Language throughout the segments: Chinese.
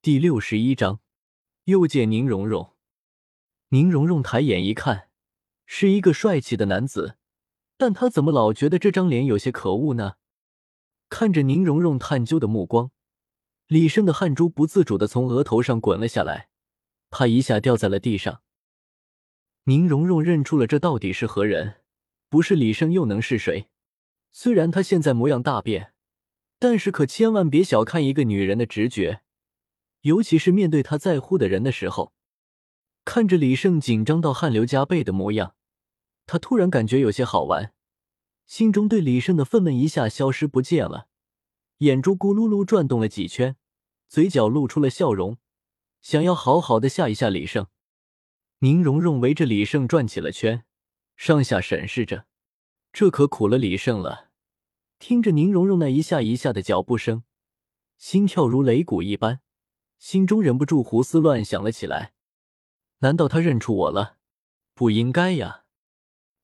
第六十一章，又见宁荣荣。宁荣荣抬眼一看，是一个帅气的男子，但他怎么老觉得这张脸有些可恶呢？看着宁荣荣探究的目光，李胜的汗珠不自主的从额头上滚了下来，啪一下掉在了地上。宁荣荣认出了这到底是何人，不是李胜又能是谁？虽然他现在模样大变，但是可千万别小看一个女人的直觉，尤其是面对他在乎的人的时候。看着李胜紧张到汗流浃背的模样，他突然感觉有些好玩，心中对李胜的愤懑一下消失不见了，眼珠咕噜噜转动了几圈，嘴角露出了笑容，想要好好的吓一吓李胜。宁荣荣围着李胜转起了圈，上下审视着，这可苦了李胜了。听着宁荣荣那一下一下的脚步声，心跳如擂鼓一般，心中忍不住胡思乱想了起来。难道他认出我了？不应该呀！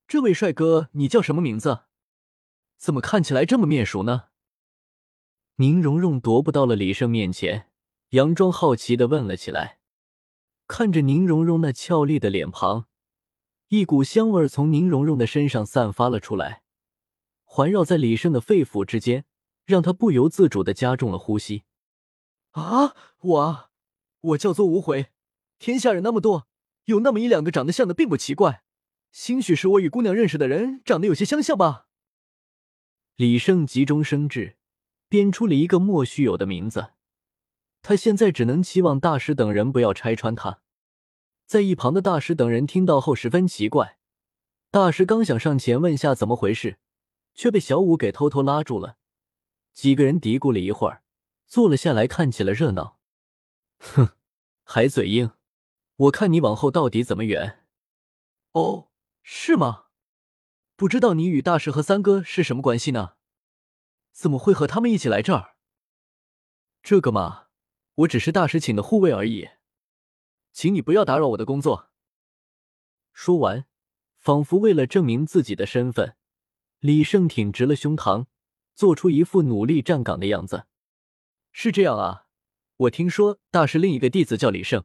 这位帅哥，你叫什么名字？怎么看起来这么面熟呢？宁荣荣踱步到了李胜面前，佯装好奇的问了起来。看着宁荣荣那俏丽的脸庞，一股香味从宁荣荣的身上散发了出来，环绕在李胜的肺腑之间，让他不由自主的加重了呼吸。啊，我啊，我叫做无悔。天下人那么多，有那么一两个长得像的，并不奇怪。兴许是我与姑娘认识的人长得有些相像吧。李胜急中生智，编出了一个莫须有的名字。他现在只能期望大师等人不要拆穿他。在一旁的大师等人听到后十分奇怪。大师刚想上前问下怎么回事，却被小五给偷偷拉住了。几个人嘀咕了一会儿，坐了下来，看起了热闹。哼，还嘴硬。我看你往后到底怎么圆？哦，是吗？不知道你与大师和三哥是什么关系呢？怎么会和他们一起来这儿？这个嘛，我只是大师请的护卫而已，请你不要打扰我的工作。说完，仿佛为了证明自己的身份，李胜挺直了胸膛，做出一副努力站岗的样子。是这样啊，我听说大师另一个弟子叫李胜。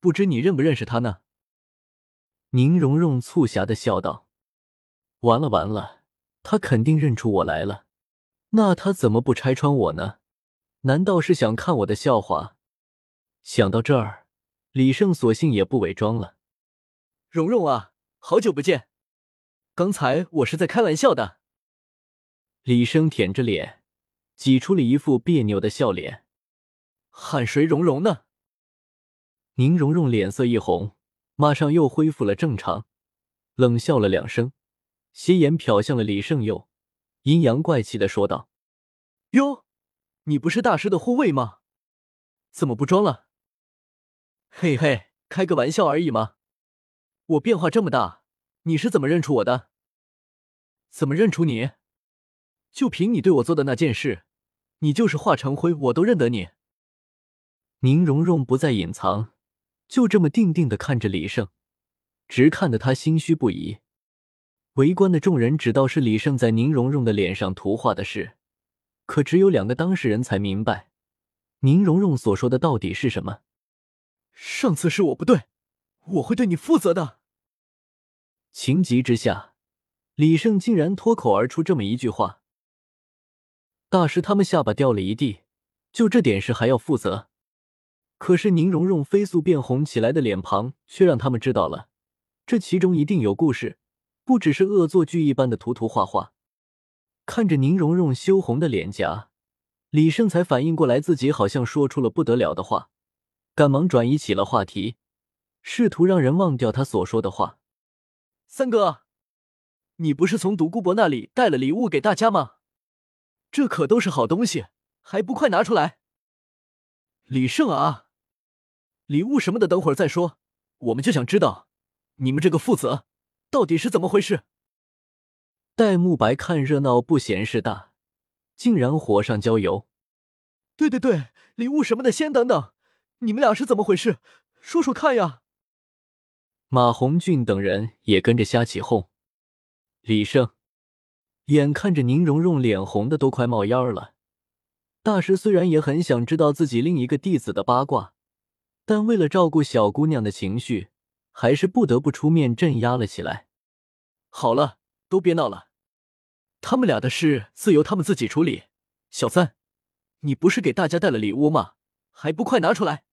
不知你认不认识他呢？宁荣荣促狭的笑道：“完了完了，他肯定认出我来了。那他怎么不拆穿我呢？难道是想看我的笑话？”想到这儿，李胜索性也不伪装了：“荣荣啊，好久不见！刚才我是在开玩笑的。”李生舔着脸，挤出了一副别扭的笑脸：“喊谁蓉蓉呢？”宁荣荣脸色一红，马上又恢复了正常，冷笑了两声，斜眼瞟向了李胜佑，阴阳怪气的说道：“哟，你不是大师的护卫吗？怎么不装了？嘿嘿，开个玩笑而已嘛。我变化这么大，你是怎么认出我的？怎么认出你？就凭你对我做的那件事，你就是化成灰，我都认得你。”宁荣荣不再隐藏。就这么定定的看着李胜，直看得他心虚不已。围观的众人只道是李胜在宁荣荣的脸上涂画的事，可只有两个当事人才明白宁荣荣所说的到底是什么。上次是我不对，我会对你负责的。情急之下，李胜竟然脱口而出这么一句话。大师他们下巴掉了一地，就这点事还要负责？可是宁荣荣飞速变红起来的脸庞，却让他们知道了，这其中一定有故事，不只是恶作剧一般的涂涂画画。看着宁荣荣羞红的脸颊，李胜才反应过来自己好像说出了不得了的话，赶忙转移起了话题，试图让人忘掉他所说的话。三哥，你不是从独孤博那里带了礼物给大家吗？这可都是好东西，还不快拿出来！李胜啊！礼物什么的，等会儿再说。我们就想知道，你们这个负责到底是怎么回事？戴沐白看热闹不嫌事大，竟然火上浇油。对对对，礼物什么的先等等，你们俩是怎么回事？说说看呀！马红俊等人也跟着瞎起哄。李胜眼看着宁荣荣脸红的都快冒烟了，大师虽然也很想知道自己另一个弟子的八卦，但为了照顾小姑娘的情绪，还是不得不出面镇压了起来。好了，都别闹了，他们俩的事自由他们自己处理。小三，你不是给大家带了礼物吗？还不快拿出来！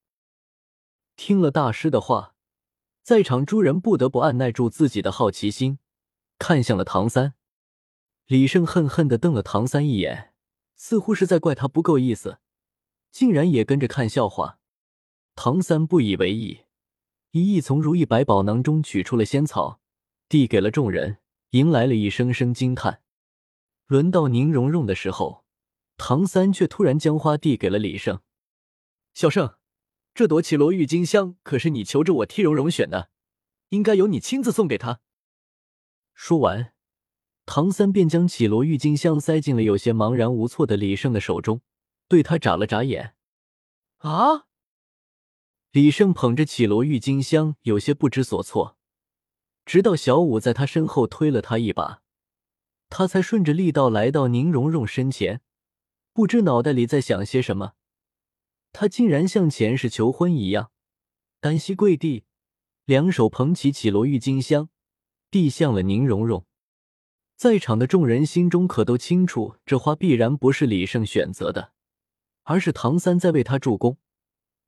听了大师的话，在场诸人不得不按耐住自己的好奇心，看向了唐三。李胜恨恨的瞪了唐三一眼。似乎是在怪他不够意思，竟然也跟着看笑话。唐三不以为意，一意从如意百宝囊中取出了仙草，递给了众人，迎来了一声声惊叹。轮到宁荣荣的时候，唐三却突然将花递给了李胜。小胜，这朵绮罗郁金香可是你求着我替荣荣选的，应该由你亲自送给她。说完。唐三便将绮罗郁金香塞进了有些茫然无措的李胜的手中，对他眨了眨眼。啊！李胜捧着绮罗郁金香，有些不知所措。直到小五在他身后推了他一把，他才顺着力道来到宁荣荣身前。不知脑袋里在想些什么，他竟然像前世求婚一样，单膝跪地，两手捧起绮罗郁金香，递向了宁荣荣。在场的众人心中可都清楚，这花必然不是李胜选择的，而是唐三在为他助攻。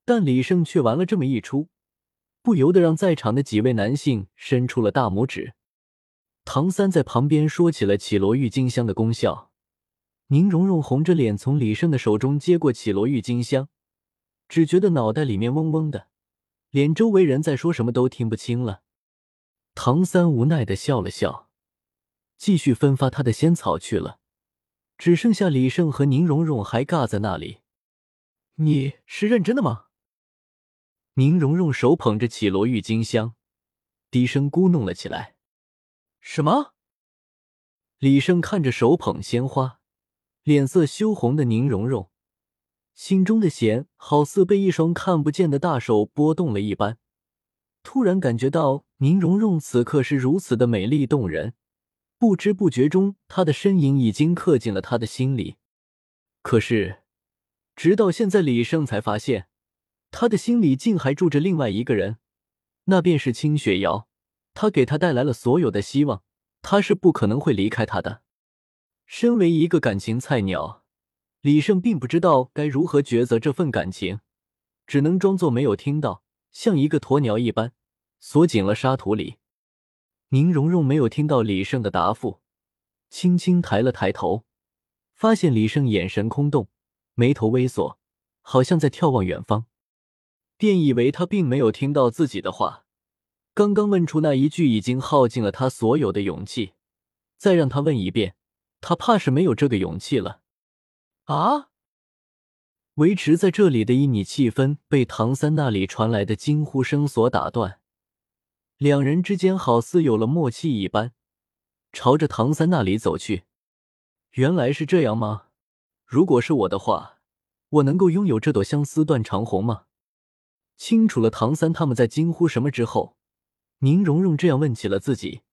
但李胜却玩了这么一出，不由得让在场的几位男性伸出了大拇指。唐三在旁边说起了绮罗郁金香的功效。宁荣荣红着脸从李胜的手中接过绮罗郁金香，只觉得脑袋里面嗡嗡的，连周围人在说什么都听不清了。唐三无奈的笑了笑。继续分发他的仙草去了，只剩下李胜和宁荣荣还尬在那里。你是认真的吗？宁荣荣手捧着绮罗郁金香，低声咕哝了起来。什么？李胜看着手捧鲜花，脸色羞红的宁荣荣，心中的弦好似被一双看不见的大手拨动了一般，突然感觉到宁荣荣此刻是如此的美丽动人。不知不觉中，他的身影已经刻进了他的心里。可是，直到现在，李胜才发现，他的心里竟还住着另外一个人，那便是清雪瑶。他给他带来了所有的希望，他是不可能会离开他的。身为一个感情菜鸟，李胜并不知道该如何抉择这份感情，只能装作没有听到，像一个鸵鸟一般锁紧了沙土里。宁荣荣没有听到李胜的答复，轻轻抬了抬头，发现李胜眼神空洞，眉头微锁，好像在眺望远方，便以为他并没有听到自己的话。刚刚问出那一句已经耗尽了他所有的勇气，再让他问一遍，他怕是没有这个勇气了。啊！维持在这里的旖旎气氛被唐三那里传来的惊呼声所打断。两人之间好似有了默契一般，朝着唐三那里走去。原来是这样吗？如果是我的话，我能够拥有这朵相思断肠红吗？清楚了唐三他们在惊呼什么之后，宁荣荣这样问起了自己。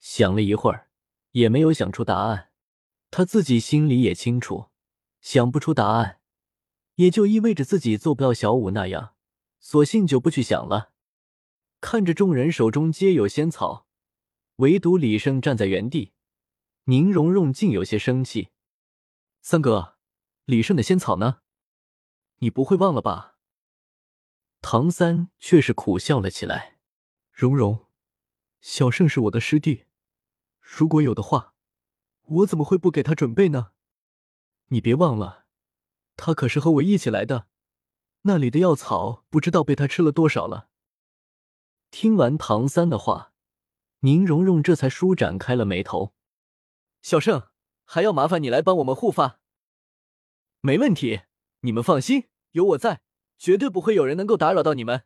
想了一会儿，也没有想出答案。他自己心里也清楚，想不出答案，也就意味着自己做不到小五那样，索性就不去想了。看着众人手中皆有仙草，唯独李胜站在原地。宁荣荣竟有些生气：“三哥，李胜的仙草呢？你不会忘了吧？”唐三却是苦笑了起来：“荣荣，小胜是我的师弟，如果有的话，我怎么会不给他准备呢？你别忘了，他可是和我一起来的，那里的药草不知道被他吃了多少了。”听完唐三的话，宁荣荣这才舒展开了眉头。小圣，还要麻烦你来帮我们护发。没问题，你们放心，有我在，绝对不会有人能够打扰到你们。